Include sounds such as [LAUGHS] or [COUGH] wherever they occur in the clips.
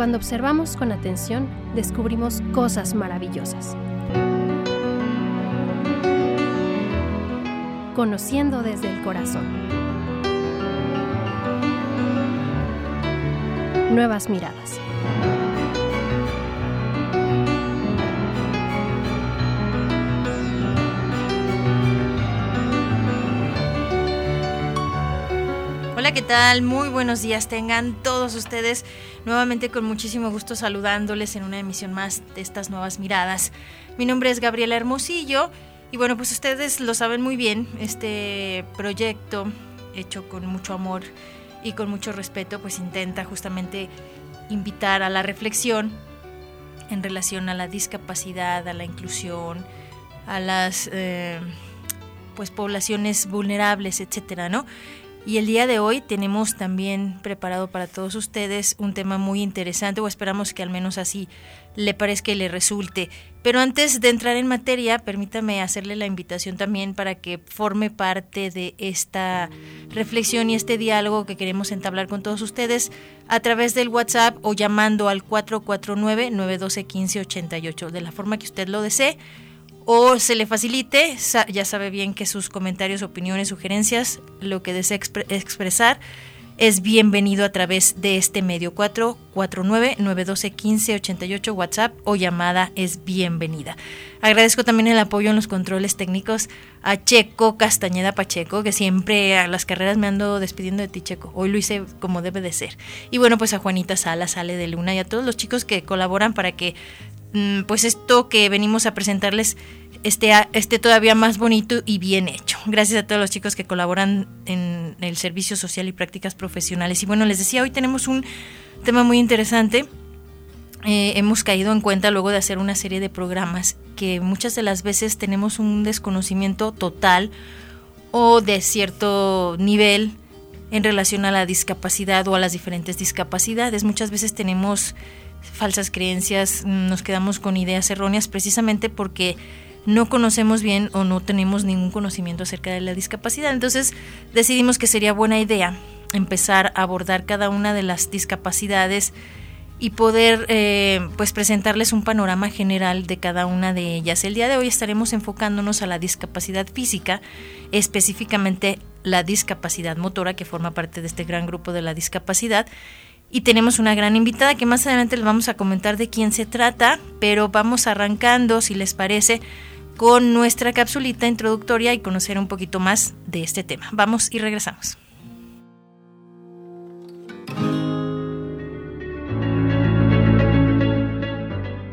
cuando observamos con atención, descubrimos cosas maravillosas. Conociendo desde el corazón. Nuevas miradas. Hola, ¿qué tal? Muy buenos días tengan todos ustedes. Nuevamente con muchísimo gusto saludándoles en una emisión más de estas nuevas miradas. Mi nombre es Gabriela Hermosillo y bueno, pues ustedes lo saben muy bien, este proyecto hecho con mucho amor y con mucho respeto, pues intenta justamente invitar a la reflexión en relación a la discapacidad, a la inclusión, a las eh, pues poblaciones vulnerables, etcétera, ¿no? Y el día de hoy tenemos también preparado para todos ustedes un tema muy interesante, o esperamos que al menos así le parezca y le resulte. Pero antes de entrar en materia, permítame hacerle la invitación también para que forme parte de esta reflexión y este diálogo que queremos entablar con todos ustedes a través del WhatsApp o llamando al 449-912-1588, de la forma que usted lo desee o se le facilite, ya sabe bien que sus comentarios, opiniones, sugerencias, lo que desee expresar, es bienvenido a través de este medio 449-912-1588 WhatsApp o llamada es bienvenida. Agradezco también el apoyo en los controles técnicos a Checo Castañeda Pacheco, que siempre a las carreras me ando despidiendo de ti, Checo. Hoy lo hice como debe de ser. Y bueno, pues a Juanita Sala, Sale de Luna y a todos los chicos que colaboran para que mm, pues esto que venimos a presentarles esté, esté todavía más bonito y bien hecho. Gracias a todos los chicos que colaboran en el servicio social y prácticas profesionales. Y bueno, les decía, hoy tenemos un tema muy interesante. Eh, hemos caído en cuenta luego de hacer una serie de programas que muchas de las veces tenemos un desconocimiento total o de cierto nivel en relación a la discapacidad o a las diferentes discapacidades. Muchas veces tenemos falsas creencias, nos quedamos con ideas erróneas precisamente porque no conocemos bien o no tenemos ningún conocimiento acerca de la discapacidad. Entonces decidimos que sería buena idea empezar a abordar cada una de las discapacidades y poder eh, pues presentarles un panorama general de cada una de ellas. El día de hoy estaremos enfocándonos a la discapacidad física, específicamente la discapacidad motora que forma parte de este gran grupo de la discapacidad. Y tenemos una gran invitada que más adelante les vamos a comentar de quién se trata, pero vamos arrancando, si les parece, con nuestra capsulita introductoria y conocer un poquito más de este tema. Vamos y regresamos.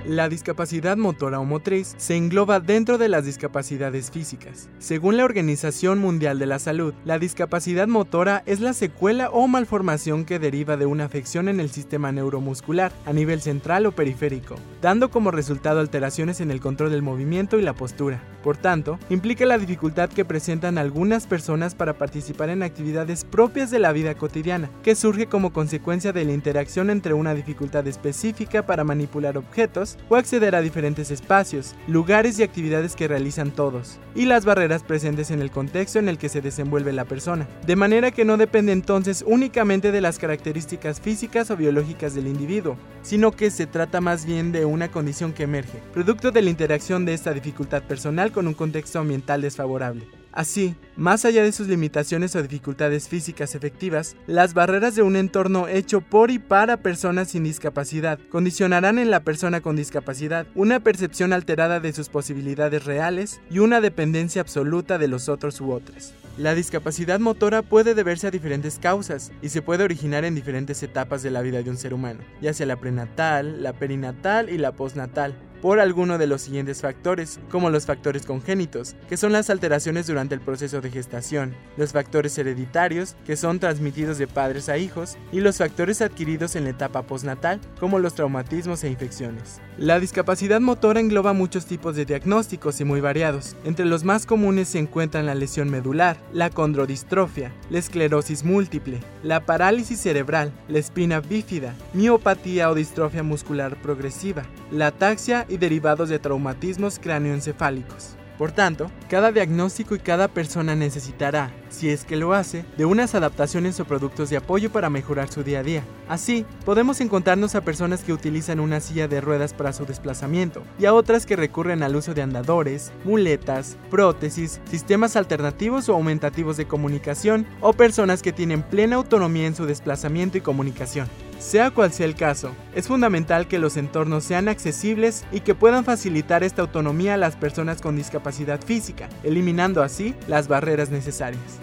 La discapacidad motora o motriz se engloba dentro de las discapacidades físicas. Según la Organización Mundial de la Salud, la discapacidad motora es la secuela o malformación que deriva de una afección en el sistema neuromuscular a nivel central o periférico, dando como resultado alteraciones en el control del movimiento y la postura. Por tanto, implica la dificultad que presentan algunas personas para participar en actividades propias de la vida cotidiana, que surge como consecuencia de la interacción entre una dificultad específica para manipular objetos o acceder a diferentes espacios, lugares y actividades que realizan todos, y las barreras presentes en el contexto en el que se desenvuelve la persona, de manera que no depende entonces únicamente de las características físicas o biológicas del individuo, sino que se trata más bien de una condición que emerge, producto de la interacción de esta dificultad personal con un contexto ambiental desfavorable. Así, más allá de sus limitaciones o dificultades físicas efectivas, las barreras de un entorno hecho por y para personas sin discapacidad condicionarán en la persona con discapacidad una percepción alterada de sus posibilidades reales y una dependencia absoluta de los otros u otras. La discapacidad motora puede deberse a diferentes causas y se puede originar en diferentes etapas de la vida de un ser humano, ya sea la prenatal, la perinatal y la postnatal, por alguno de los siguientes factores, como los factores congénitos, que son las alteraciones durante el proceso de gestación, los factores hereditarios, que son transmitidos de padres a hijos, y los factores adquiridos en la etapa postnatal, como los traumatismos e infecciones. La discapacidad motora engloba muchos tipos de diagnósticos y muy variados. Entre los más comunes se encuentran la lesión medular, la condrodistrofia, la esclerosis múltiple, la parálisis cerebral, la espina bífida, miopatía o distrofia muscular progresiva, la ataxia y derivados de traumatismos cráneoencefálicos. Por tanto, cada diagnóstico y cada persona necesitará, si es que lo hace, de unas adaptaciones o productos de apoyo para mejorar su día a día. Así, podemos encontrarnos a personas que utilizan una silla de ruedas para su desplazamiento y a otras que recurren al uso de andadores, muletas, prótesis, sistemas alternativos o aumentativos de comunicación o personas que tienen plena autonomía en su desplazamiento y comunicación. Sea cual sea el caso, es fundamental que los entornos sean accesibles y que puedan facilitar esta autonomía a las personas con discapacidad física, eliminando así las barreras necesarias.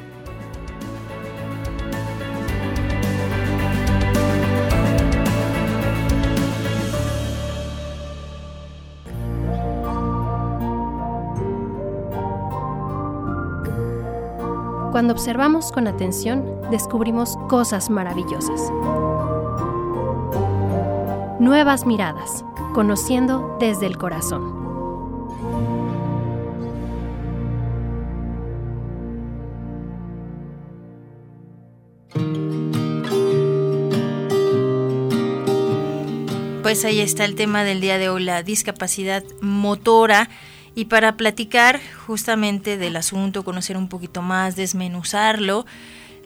Cuando observamos con atención, descubrimos cosas maravillosas. Nuevas miradas, conociendo desde el corazón. Pues ahí está el tema del día de hoy, la discapacidad motora. Y para platicar justamente del asunto, conocer un poquito más, desmenuzarlo,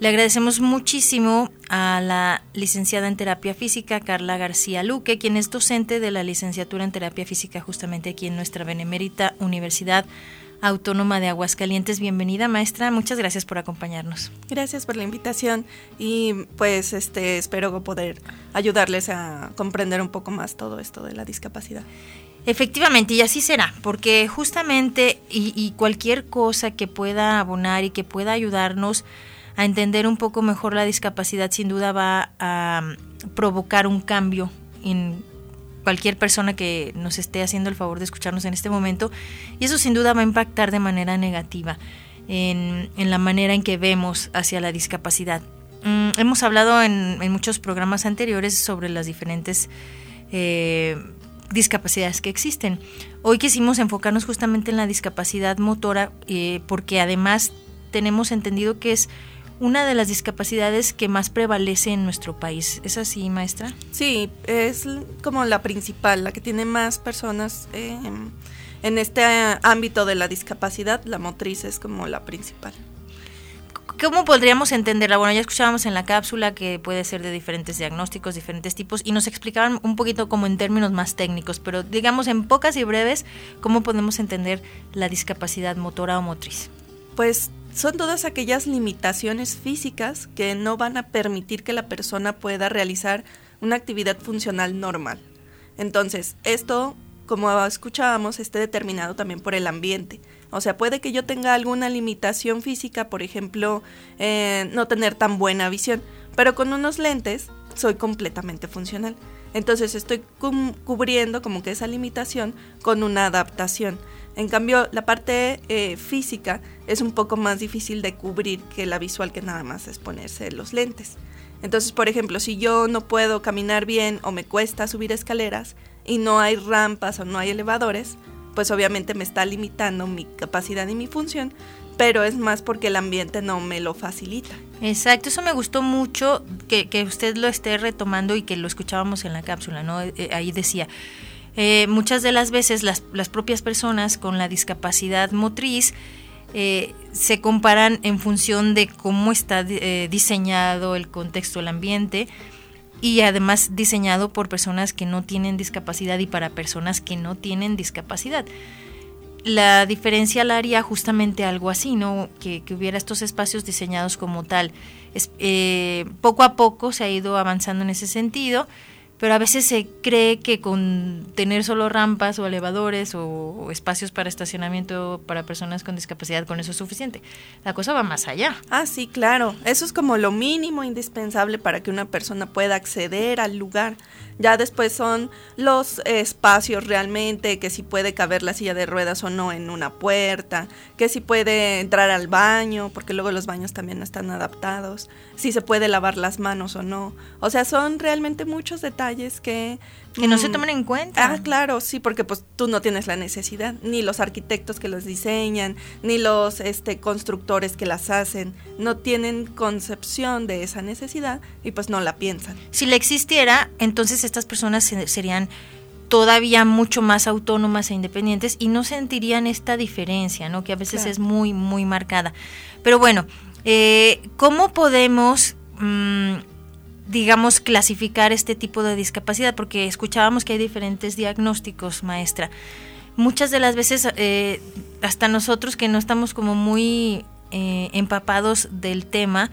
le agradecemos muchísimo a la licenciada en terapia física Carla García Luque, quien es docente de la licenciatura en terapia física justamente aquí en nuestra benemérita Universidad Autónoma de Aguascalientes. Bienvenida, maestra. Muchas gracias por acompañarnos. Gracias por la invitación y pues este espero poder ayudarles a comprender un poco más todo esto de la discapacidad. Efectivamente, y así será, porque justamente y, cualquier cosa que pueda abonar y que pueda ayudarnos a entender un poco mejor la discapacidad, sin duda va a mm, provocar un cambio en cualquier persona que nos esté haciendo el favor de escucharnos en este momento, y eso sin duda va a impactar de manera negativa en, la manera en que vemos hacia la discapacidad. Mm, hemos hablado en, muchos programas anteriores sobre las diferentes eh, discapacidades que existen. Hoy quisimos enfocarnos justamente en la discapacidad motora eh, porque además tenemos entendido que es una de las discapacidades que más prevalece en nuestro país. ¿Es así, maestra? Sí, es como la principal, la que tiene más personas eh, en este ámbito de la discapacidad. La motriz es como la principal. ¿Cómo podríamos entenderla? Bueno, ya escuchábamos en la cápsula que puede ser de diferentes diagnósticos, diferentes tipos, y nos explicaban un poquito como en términos más técnicos, pero digamos en pocas y breves, ¿cómo podemos entender la discapacidad motora o motriz? Pues son todas aquellas limitaciones físicas que no van a permitir que la persona pueda realizar una actividad funcional normal. Entonces, esto, como escuchábamos, esté determinado también por el ambiente. O sea, puede que yo tenga alguna limitación física, por ejemplo, eh, no tener tan buena visión, pero con unos lentes soy completamente funcional. Entonces estoy cubriendo como que esa limitación con una adaptación. En cambio, la parte eh, física es un poco más difícil de cubrir que la visual, que nada más es ponerse los lentes. Entonces, por ejemplo, si yo no puedo caminar bien o me cuesta subir escaleras y no hay rampas o no hay elevadores, pues obviamente me está limitando mi capacidad y mi función, pero es más porque el ambiente no me lo facilita. Exacto, eso me gustó mucho que, usted lo esté retomando y que lo escuchábamos en la cápsula, ¿no? Eh, ahí decía, eh, muchas de las veces las, las, propias personas con la discapacidad motriz eh, se comparan en función de cómo está diseñado el contexto, el ambiente, y además diseñado por personas que no tienen discapacidad y para personas que no tienen discapacidad. La diferencia la haría justamente algo así, ¿no? Que, hubiera estos espacios diseñados como tal. Eh, poco a poco se ha ido avanzando en ese sentido pero a veces se cree que con tener solo rampas o elevadores o, espacios para estacionamiento para personas con discapacidad, con eso es suficiente. La cosa va más allá. Ah, sí, claro. Eso es como lo mínimo indispensable para que una persona pueda acceder al lugar. Ya después son los espacios realmente, que si puede caber la silla de ruedas o no en una puerta, que si puede entrar al baño, porque luego los baños también están adaptados, si se puede lavar las manos o no. O sea, son realmente muchos detalles que que no se mm. tomen en cuenta. Ah, claro, sí, porque pues tú no tienes la necesidad, ni los arquitectos que los diseñan, ni los este, constructores que las hacen, no tienen concepción de esa necesidad y pues no la piensan. Si la existiera, entonces estas personas serían todavía mucho más autónomas e independientes y no sentirían esta diferencia, ¿no? Que a veces es muy, muy marcada. Pero bueno, eh, ¿cómo podemos, mm, digamos, clasificar este tipo de discapacidad? Porque escuchábamos que hay diferentes diagnósticos, maestra. Muchas de las veces, eh, hasta nosotros que no estamos como muy eh, empapados del tema,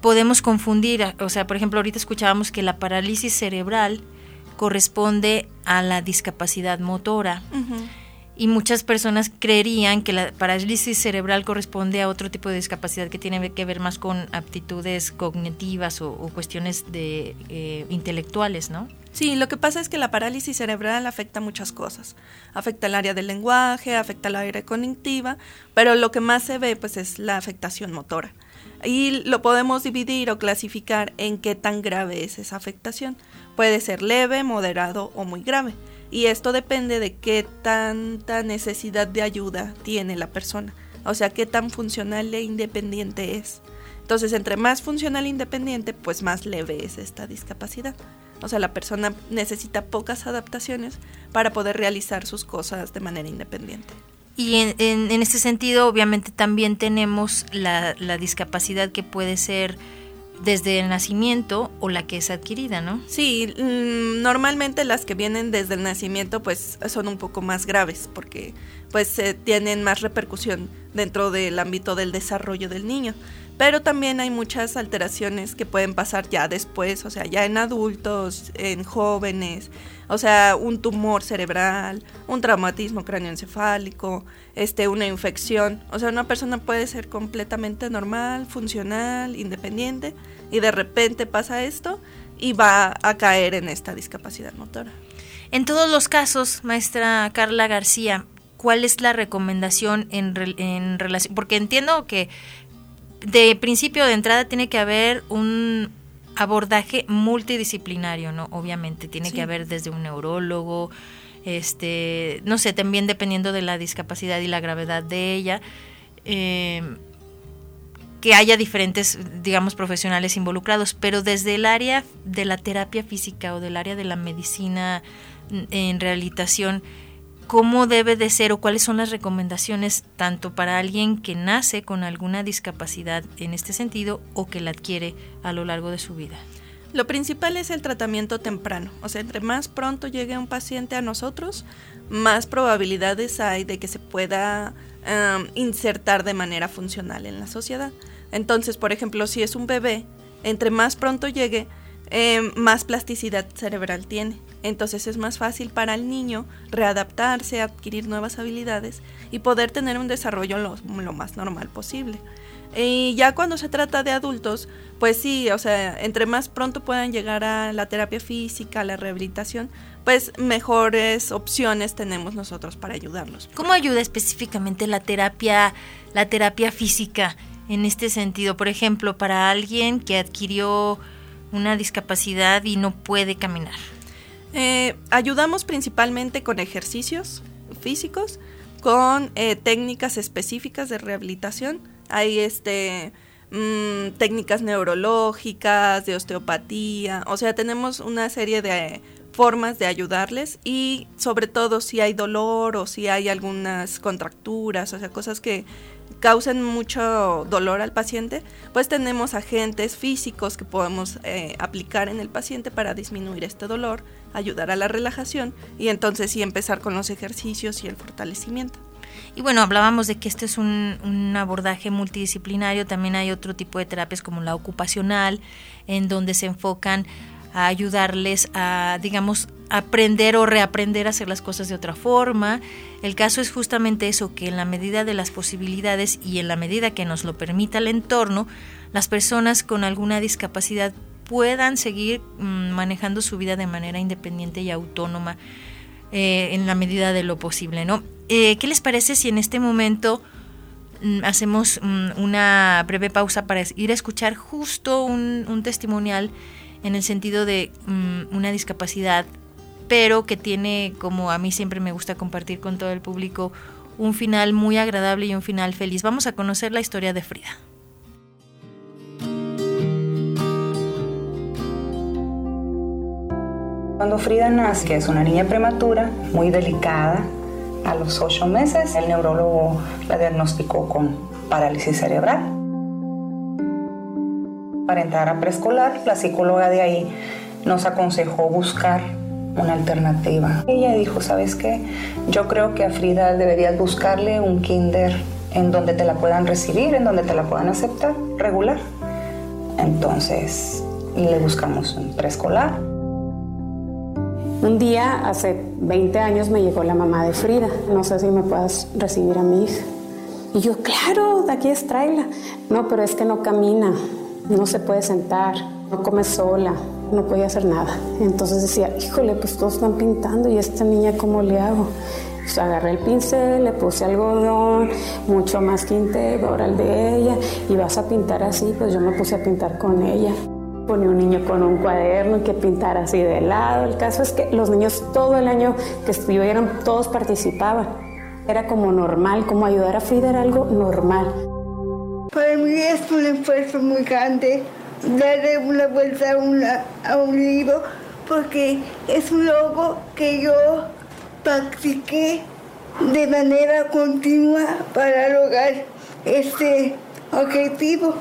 podemos confundir, o sea, por ejemplo, ahorita escuchábamos que la parálisis cerebral corresponde a la discapacidad motora. Y muchas personas creerían que la parálisis cerebral corresponde a otro tipo de discapacidad que tiene que ver más con aptitudes cognitivas o, cuestiones de eh, intelectuales, ¿no? Sí, lo que pasa es que la parálisis cerebral afecta muchas cosas. Afecta el área del lenguaje, afecta el área cognitiva, pero lo que más se ve pues es la afectación motora. Y lo podemos dividir o clasificar en qué tan grave es esa afectación. Puede ser leve, moderado o muy grave. Y esto depende de qué tanta necesidad de ayuda tiene la persona. O sea, qué tan funcional e independiente es. Entonces, entre más funcional e independiente, pues más leve es esta discapacidad. O sea, la persona necesita pocas adaptaciones para poder realizar sus cosas de manera independiente. Y en, en, este sentido, obviamente, también tenemos la, la, discapacidad que puede ser desde el nacimiento o la que es adquirida, ¿no? Sí, mm, normalmente las que vienen desde el nacimiento pues son un poco más graves porque pues tienen más repercusión dentro del ámbito del desarrollo del niño pero también hay muchas alteraciones que pueden pasar ya después, o sea, ya en adultos, en jóvenes, o sea, un tumor cerebral, un traumatismo cráneoencefálico, este, una infección, o sea, una persona puede ser completamente normal, funcional, independiente, y de repente pasa esto y va a caer en esta discapacidad motora. En todos los casos, maestra Carla García, ¿cuál es la recomendación en, en relación? Porque entiendo que de principio de entrada tiene que haber un abordaje multidisciplinario, ¿no? Obviamente, tiene que haber desde un neurólogo, este, no sé, también dependiendo de la discapacidad y la gravedad de ella, em, que haya diferentes, digamos, profesionales involucrados, pero desde el área de la terapia física o del área de la medicina en rehabilitación, cómo debe de ser o cuáles son las recomendaciones tanto para alguien que nace con alguna discapacidad en este sentido o que la adquiere a lo largo de su vida. Lo principal es el tratamiento temprano, o sea, entre más pronto llegue un paciente a nosotros, más probabilidades hay de que se pueda insertar de manera funcional en la sociedad. Entonces, por ejemplo, si es un bebé, entre más pronto llegue, eh, más plasticidad cerebral tiene. Entonces es más fácil para el niño readaptarse, adquirir nuevas habilidades y poder tener un desarrollo lo, más normal posible. Y ya cuando se trata de adultos, pues sí, o sea, entre más pronto puedan llegar a la terapia física, a la rehabilitación, pues mejores opciones tenemos nosotros para ayudarlos. ¿Cómo ayuda específicamente la terapia, la terapia física en este sentido? Por ejemplo, para alguien que adquirió una discapacidad y no puede caminar? Eh, ayudamos principalmente con ejercicios físicos, con eh, técnicas específicas de rehabilitación. Hay este mm, técnicas neurológicas, de osteopatía, o sea, tenemos una serie de formas de ayudarles y sobre todo si hay dolor o si hay algunas contracturas, o sea, cosas que causan mucho dolor al paciente, pues tenemos agentes físicos que podemos eh, aplicar en el paciente para disminuir este dolor, ayudar a la relajación y entonces sí empezar con los ejercicios y el fortalecimiento. Y bueno, hablábamos de que este es un, un, abordaje multidisciplinario, también hay otro tipo de terapias como la ocupacional, en donde se enfocan a ayudarles a, digamos, aprender o reaprender a hacer las cosas de otra forma. El caso es justamente eso, que en la medida de las posibilidades y en la medida que nos lo permita el entorno, las personas con alguna discapacidad puedan seguir mm, manejando su vida de manera independiente y autónoma eh, en la medida de lo posible, ¿no? Eh, ¿Qué les parece si en este momento mm, hacemos mm, una breve pausa para ir a escuchar justo un, un testimonial en el sentido de una discapacidad pero que tiene, como a mí siempre me gusta compartir con todo el público, un final muy agradable y un final feliz. Vamos a conocer la historia de Frida. Cuando Frida nace, que es una niña prematura, muy delicada, a los ocho meses el neurólogo la diagnosticó con parálisis cerebral. Para entrar a preescolar, la psicóloga de ahí nos aconsejó buscar una alternativa. Ella dijo, ¿sabes qué? Yo creo que a Frida deberías buscarle un kinder en donde te la puedan recibir, en donde te la puedan aceptar regular. Entonces le buscamos un preescolar. Un día, hace 20 años, me llegó la mamá de Frida. No sé si me puedas recibir a mi hija. Y yo, claro, de aquí es. No, pero es que no camina, no se puede sentar, no come sola, no podía hacer nada. Entonces decía, híjole, pues todos están pintando y esta niña, ¿cómo le hago? Pues agarré el pincel, le puse algodón, mucho más ahora el de ella, y vas a pintar así, pues yo me puse a pintar con ella. Ponía un niño con un cuaderno que pintara así de lado. El caso es que los niños todo el año que estuvieron, todos participaban. Era como normal, como ayudar a Frida era algo normal. Para mí es un esfuerzo muy grande darle una vuelta a, a un libro porque es un logo que yo practiqué de manera continua para lograr este objetivo.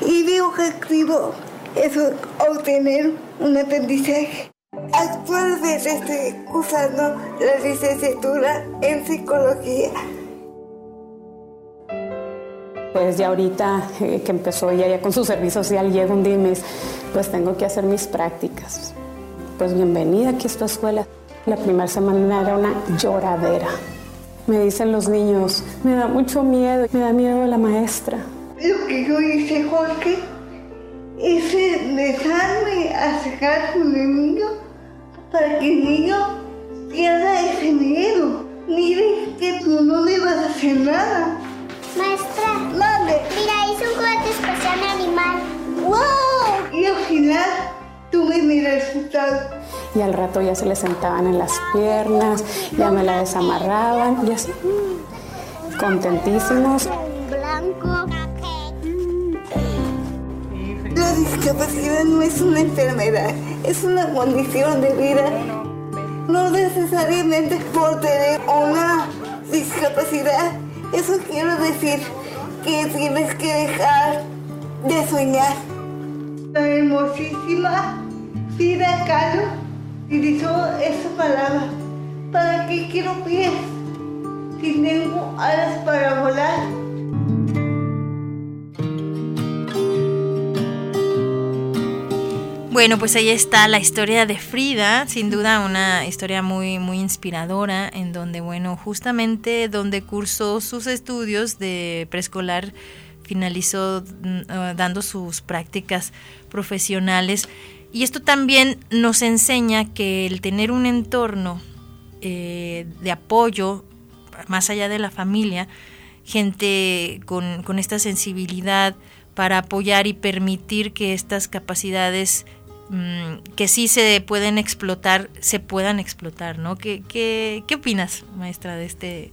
Y mi objetivo es obtener un aprendizaje. Actualmente estoy usando la licenciatura en psicología. Pues ya ahorita eh, que empezó ella ya con su servicio social, llega un día y me pues tengo que hacer mis prácticas. Pues bienvenida aquí a esta escuela. La primera semana era una lloradera. Me dicen los niños, me da mucho miedo, me da miedo la maestra. Lo que yo hice, Jorge, es dejarme acercar con el niño para que el niño pierda ese miedo. Mire que tú no le vas a hacer nada. Maestra, Mande. mira, hice un juguete especial animal. ¡Wow! Y al final tuve mi resultado y al rato ya se le sentaban en las piernas, ya me la desamarraban y así, contentísimos. Blanco. La discapacidad no es una enfermedad, es una condición de vida. No necesariamente por tener una discapacidad. Eso quiere decir que tienes que dejar de soñar. La hermosísima Frida Kahlo utilizó esa palabra. ¿Para qué quiero pies si tengo alas para volar? Bueno, pues ahí está la historia de Frida, sin duda una historia muy muy inspiradora en donde bueno, justamente donde cursó sus estudios de preescolar finalizó mm, dando sus prácticas profesionales. Y esto también nos enseña que el tener un entorno eh, de apoyo, más allá de la familia, gente con, esta sensibilidad para apoyar y permitir que estas capacidades mm, que sí se pueden explotar, se puedan explotar, ¿no? ¿Qué, qué, qué opinas, maestra, de este,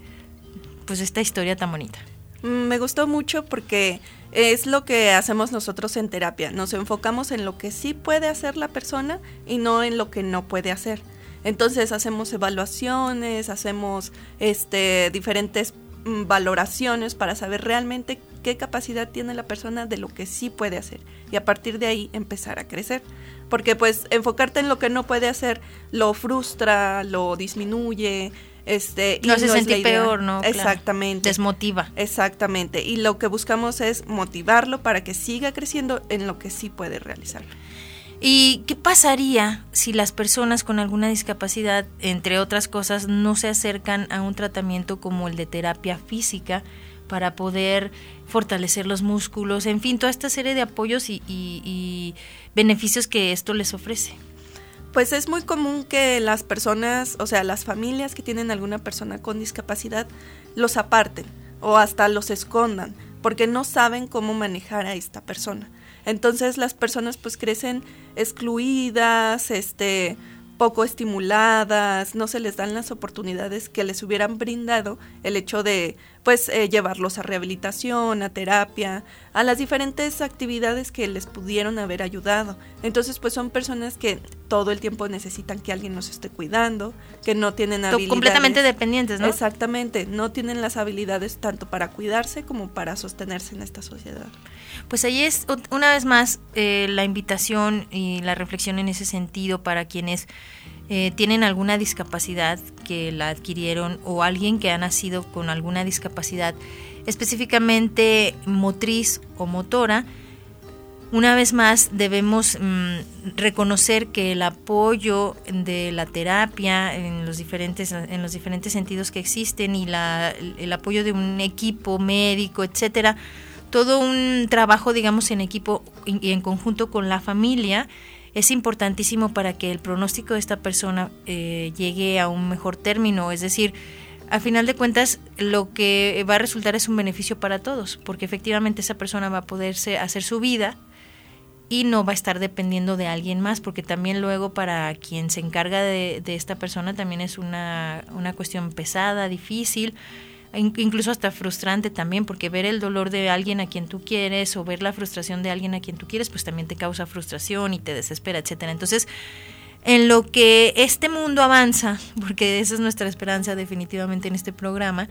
pues esta historia tan bonita? Mm, me gustó mucho porque es lo que hacemos nosotros en terapia. Nos enfocamos en lo que sí puede hacer la persona y no en lo que no puede hacer. Entonces hacemos evaluaciones, hacemos este, diferentes mm, valoraciones para saber realmente qué capacidad tiene la persona de lo que sí puede hacer y a partir de ahí empezar a crecer. Porque pues enfocarte en lo que no puede hacer lo frustra, lo disminuye, este, no se sentir peor, ¿no? Exactamente. Desmotiva. Exactamente. Y lo que buscamos es motivarlo para que siga creciendo en lo que sí puede realizar. ¿Y qué pasaría si las personas con alguna discapacidad, entre otras cosas, no se acercan a un tratamiento como el de terapia física para poder fortalecer los músculos, en fin, toda esta serie de apoyos y beneficios que esto les ofrece? Pues es muy común que las personas, o sea, las familias que tienen alguna persona con discapacidad, los aparten o hasta los escondan, porque no saben cómo manejar a esta persona. Entonces las personas pues crecen excluidas, este, poco estimuladas, no se les dan las oportunidades que les hubieran brindado el hecho de pues eh, llevarlos a rehabilitación, a terapia, a las diferentes actividades que les pudieron haber ayudado. Entonces pues son personas que todo el tiempo necesitan que alguien nos esté cuidando, que no tienen habilidades. Completamente dependientes, ¿no? Exactamente, no tienen las habilidades tanto para cuidarse como para sostenerse en esta sociedad. Pues ahí es una vez más eh, la invitación y la reflexión en ese sentido para quienes eh, tienen alguna discapacidad que la adquirieron o alguien que ha nacido con alguna discapacidad específicamente motriz o motora, una vez más debemos mm, reconocer que el apoyo de la terapia en los diferentes en los diferentes sentidos que existen y la, el apoyo de un equipo médico etcétera todo un trabajo digamos en equipo y en conjunto con la familia es importantísimo para que el pronóstico de esta persona eh, llegue a un mejor término. Es decir a final de cuentas lo que va a resultar es un beneficio para todos porque efectivamente esa persona va a poderse hacer su vida y no va a estar dependiendo de alguien más, porque también luego para quien se encarga de, esta persona también es una, una cuestión pesada, difícil, incluso hasta frustrante también, porque ver el dolor de alguien a quien tú quieres o ver la frustración de alguien a quien tú quieres, pues también te causa frustración y te desespera, etcétera. Entonces, en lo que este mundo avanza, [LAUGHS] porque esa es nuestra esperanza definitivamente en este programa,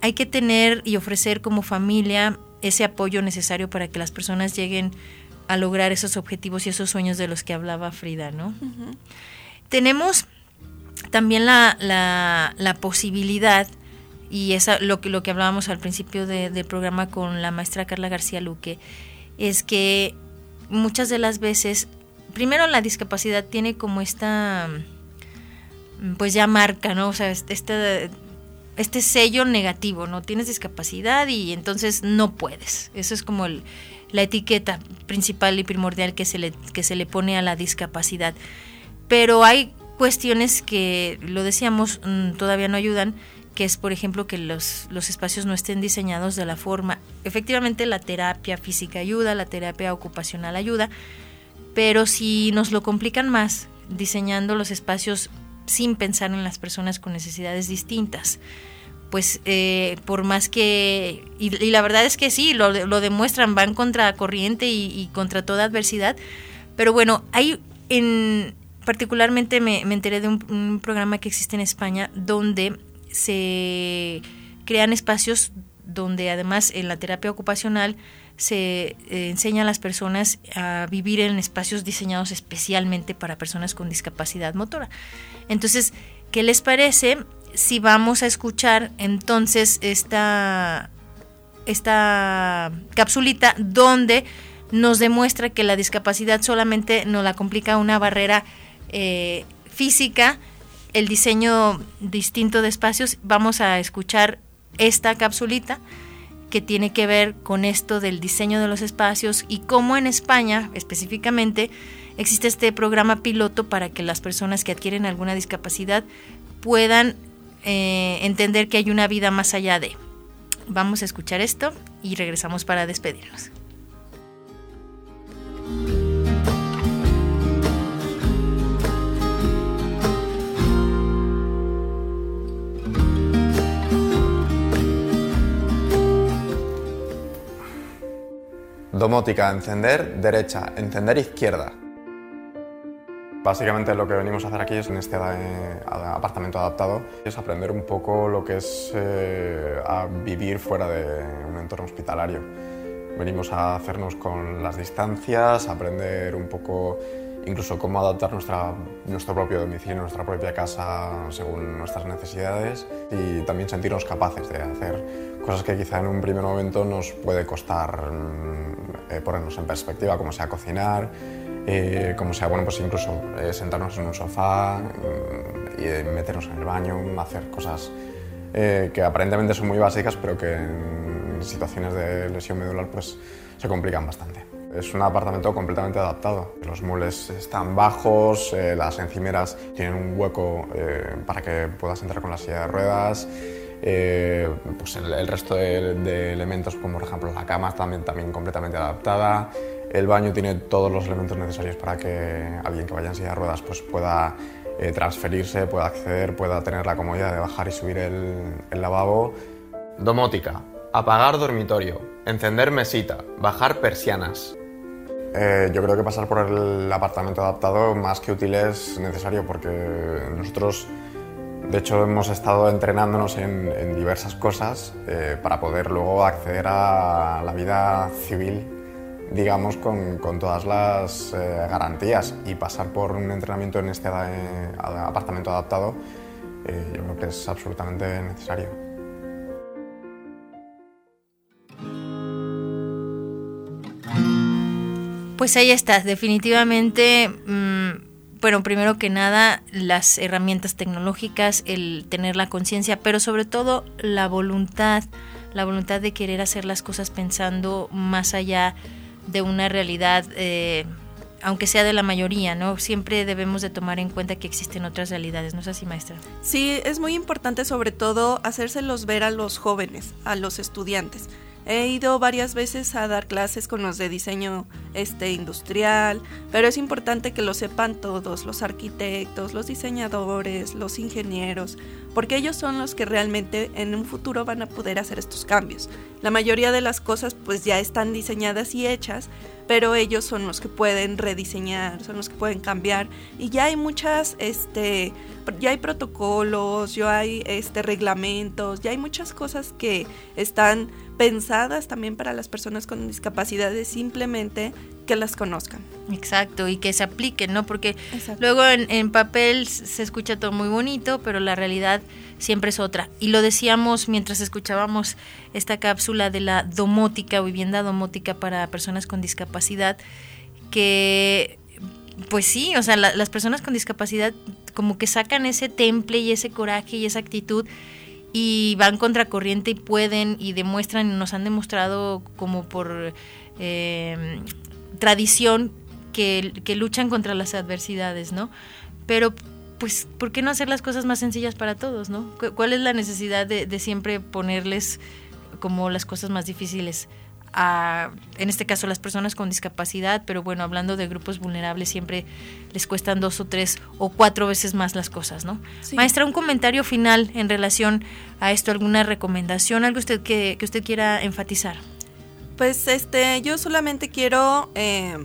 hay que tener y ofrecer como familia ese apoyo necesario para que las personas lleguen a lograr esos objetivos y esos sueños de los que hablaba Frida, ¿no? Tenemos también la, la, posibilidad, y esa lo que, lo que hablábamos al principio del programa con la maestra Carla García Luque, es que muchas de las veces, primero la discapacidad tiene como esta, pues ya marca, ¿no? O sea, este, este sello negativo, ¿no? Tienes discapacidad y entonces no puedes. Eso es como el, la etiqueta principal y primordial que se le, que se le pone a la discapacidad. Pero hay cuestiones que, lo decíamos, mm, todavía no ayudan, que es, por ejemplo, que los, los espacios no estén diseñados de la forma. Efectivamente, la terapia física ayuda, la terapia ocupacional ayuda, pero si nos lo complican más diseñando los espacios sin pensar en las personas con necesidades distintas, pues eh, por más que, y, la verdad es que sí, lo, lo demuestran, van contra corriente y, contra toda adversidad, pero bueno, hay en, particularmente me, enteré de un, programa que existe en España donde se crean espacios donde además en la terapia ocupacional se eh, enseña a las personas a vivir en espacios diseñados especialmente para personas con discapacidad motora. Entonces, ¿qué les parece si vamos a escuchar entonces esta, esta capsulita donde nos demuestra que la discapacidad solamente nos la complica una barrera eh, física, el diseño distinto de espacios. Vamos a escuchar esta capsulita que tiene que ver con esto del diseño de los espacios y cómo en España específicamente existe este programa piloto para que las personas que adquieren alguna discapacidad puedan eh, entender que hay una vida más allá de. Vamos a escuchar esto y regresamos para despedirnos. Domótica, encender derecha, encender izquierda. Básicamente lo que venimos a hacer aquí es en este eh, apartamento adaptado es aprender un poco lo que es eh, a vivir fuera de un entorno hospitalario. Venimos a hacernos con las distancias, aprender un poco incluso cómo adaptar nuestra, nuestro propio domicilio, nuestra propia casa según nuestras necesidades y también sentirnos capaces de hacer cosas que quizá en un primer momento nos puede costar mm, eh, ponernos en perspectiva, como sea cocinar, eh, como sea, bueno, pues incluso eh, sentarnos en un sofá mm, y meternos en el baño, hacer cosas eh, que aparentemente son muy básicas, pero que en situaciones de lesión medular pues se complican bastante. Es un apartamento completamente adaptado. Los muebles están bajos, las encimeras tienen un hueco para que puedas entrar con la silla de ruedas. pues el, resto de, de, elementos, como por ejemplo la cama, también, también completamente adaptada. El baño tiene todos los elementos necesarios para que alguien que vaya en silla de ruedas pues, pueda eh, transferirse, pueda acceder, pueda tener la comodidad de bajar y subir el, el lavabo. Domótica. Apagar dormitorio. Encender mesita. Bajar persianas. Eh, yo creo que pasar por el apartamento adaptado más que útil es necesario porque nosotros de hecho hemos estado entrenándonos en, diversas cosas eh, para poder luego acceder a la vida civil digamos con, todas las eh, garantías y pasar por un entrenamiento en este apartamento adaptado yo creo que es absolutamente necesario. Pues ahí está, definitivamente, mm, bueno, primero que nada, las herramientas tecnológicas, el tener la conciencia, pero sobre todo la voluntad, la voluntad de querer hacer las cosas pensando más allá de una realidad, eh, aunque sea de la mayoría, ¿no? Siempre debemos de tomar en cuenta que existen otras realidades, ¿no es así, maestra? Sí, es muy importante sobre todo hacérselos ver a los jóvenes, a los estudiantes He ido varias veces a dar clases con los de diseño este, industrial, pero es importante que lo sepan todos, los arquitectos, los diseñadores, los ingenieros, porque ellos son los que realmente en un futuro van a poder hacer estos cambios. La mayoría de las cosas pues ya están diseñadas y hechas, pero ellos son los que pueden rediseñar, son los que pueden cambiar y ya hay muchas este ya hay protocolos, ya hay este reglamentos, ya hay muchas cosas que están pensadas también para las personas con discapacidades, simplemente que las conozcan. Exacto, y que se apliquen, ¿no? Porque luego en, papel se escucha todo muy bonito, pero la realidad siempre es otra. Y lo decíamos mientras escuchábamos esta cápsula de la domótica o vivienda domótica para personas con discapacidad, que pues sí, o sea, las personas con discapacidad como que sacan ese temple y ese coraje y esa actitud y van contracorriente y pueden y demuestran nos han demostrado como por eh, tradición que, luchan contra las adversidades, ¿no? Pero pues, ¿por qué no hacer las cosas más sencillas para todos, ¿no? ¿Cuál es la necesidad de, de siempre ponerles como las cosas más difíciles? en este caso, las personas con discapacidad, pero bueno, hablando de grupos vulnerables, siempre les cuestan dos o tres o cuatro veces más las cosas, ¿no? Maestra, un comentario final en relación a esto, alguna recomendación, algo usted que, que usted quiera enfatizar. Pues este, yo solamente quiero eh,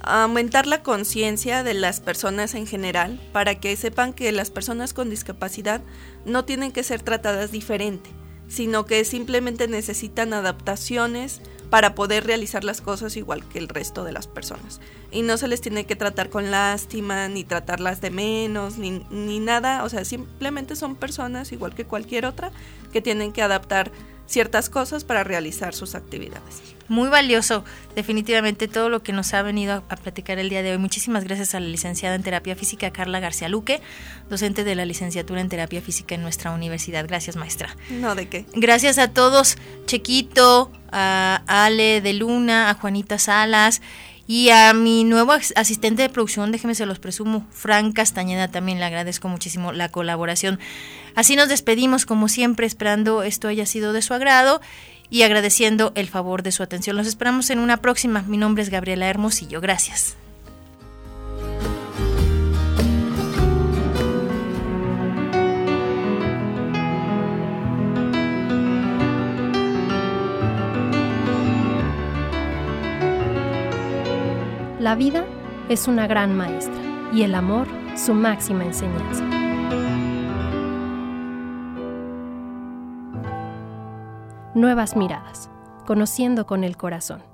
aumentar la conciencia de las personas en general para que sepan que las personas con discapacidad no tienen que ser tratadas diferente sino que simplemente necesitan adaptaciones para poder realizar las cosas igual que el resto de las personas. Y no se les tiene que tratar con lástima, ni tratarlas de menos, ni, ni nada. O sea, simplemente son personas igual que cualquier otra que tienen que adaptar ciertas cosas para realizar sus actividades. Muy valioso, definitivamente todo lo que nos ha venido a, platicar el día de hoy. Muchísimas gracias a la licenciada en terapia física Carla García Luque, docente de la licenciatura en terapia física en nuestra universidad. Gracias, maestra. No, de qué. Gracias a todos, Chequito, a Ale de Luna, a Juanita Salas y a mi nuevo asistente de producción, déjeme se los presumo, Fran Castañeda, también le agradezco muchísimo la colaboración. Así nos despedimos, como siempre, esperando esto haya sido de su agrado y agradeciendo el favor de su atención. Los esperamos en una próxima. Mi nombre es Gabriela Hermosillo. Gracias. La vida es una gran maestra y el amor su máxima enseñanza. Nuevas miradas, conociendo con el corazón.